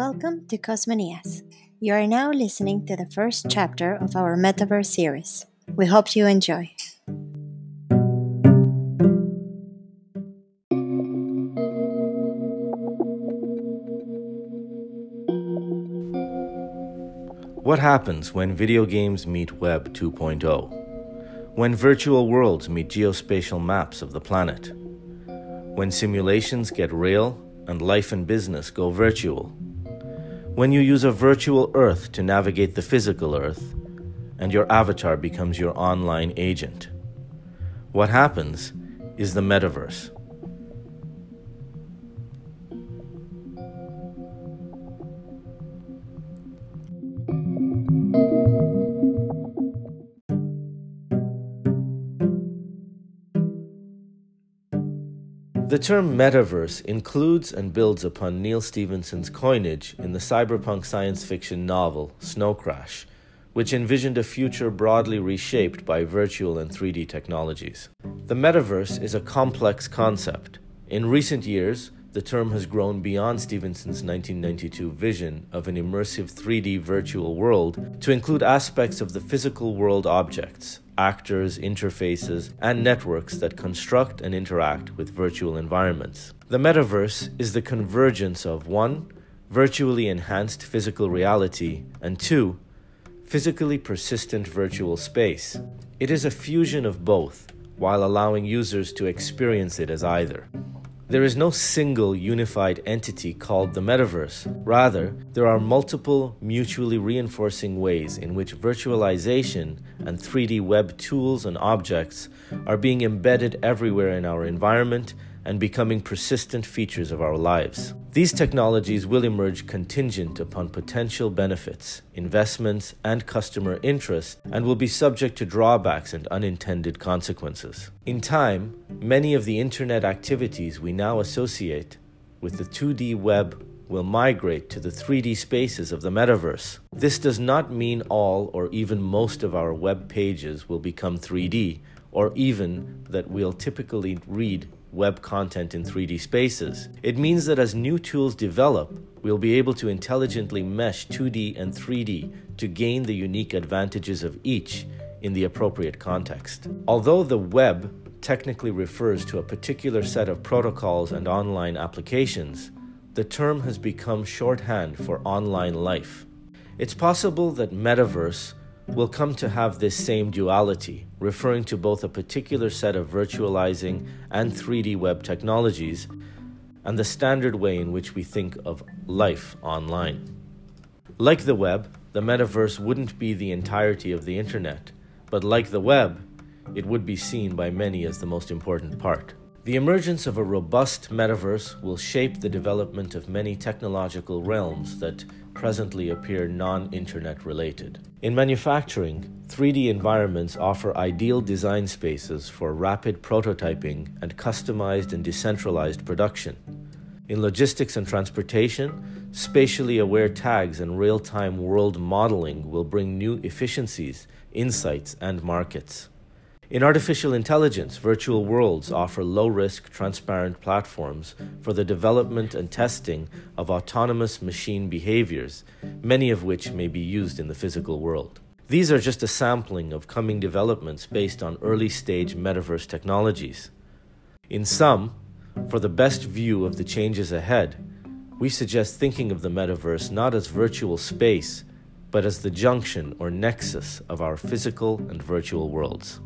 Welcome to Cosmonias. You are now listening to the first chapter of our Metaverse series. We hope you enjoy. What happens when video games meet Web 2.0? When virtual worlds meet geospatial maps of the planet? When simulations get real and life and business go virtual? When you use a virtual Earth to navigate the physical Earth, and your avatar becomes your online agent? What happens is the metaverse. The term metaverse includes and builds upon Neal Stephenson's coinage in the cyberpunk science fiction novel Snow Crash, which envisioned a future broadly reshaped by virtual and 3D technologies. The metaverse is a complex concept. In recent years, the term has grown beyond Stephenson's 1992 vision of an immersive 3D virtual world to include aspects of the physical world objects, actors, interfaces, and networks that construct and interact with virtual environments. The metaverse is the convergence of 1. Virtually enhanced physical reality, and 2. Physically persistent virtual space. It is a fusion of both, while allowing users to experience it as either. There is no single unified entity called the metaverse. Rather, there are multiple mutually reinforcing ways in which virtualization and 3D web tools and objects are being embedded everywhere in our environment and becoming persistent features of our lives. These technologies will emerge contingent upon potential benefits, investments, and customer interest, and will be subject to drawbacks and unintended consequences. In time, many of the internet activities we now associate with the 2D web will migrate to the 3D spaces of the metaverse. This does not mean all or even most of our web pages will become 3D, or even that we'll typically read web content in 3D spaces. It means that as new tools develop, we'll be able to intelligently mesh 2D and 3D to gain the unique advantages of each in the appropriate context. Although the web technically refers to a particular set of protocols and online applications, the term has become shorthand for online life. It's possible that metaverse will come to have this same duality, referring to both a particular set of virtualizing and 3D web technologies and the standard way in which we think of life online. Like the web, the metaverse wouldn't be the entirety of the internet, but like the web, it would be seen by many as the most important part. The emergence of a robust metaverse will shape the development of many technological realms that presently appear non internet related. In manufacturing, 3D environments offer ideal design spaces for rapid prototyping and customized and decentralized production. In logistics and transportation, spatially aware tags and real time world modeling will bring new efficiencies, insights, and markets. In artificial intelligence, virtual worlds offer low risk, transparent platforms for the development and testing of autonomous machine behaviors, many of which may be used in the physical world. These are just a sampling of coming developments based on early stage metaverse technologies. In sum, for the best view of the changes ahead, we suggest thinking of the metaverse not as virtual space, but as the junction or nexus of our physical and virtual worlds.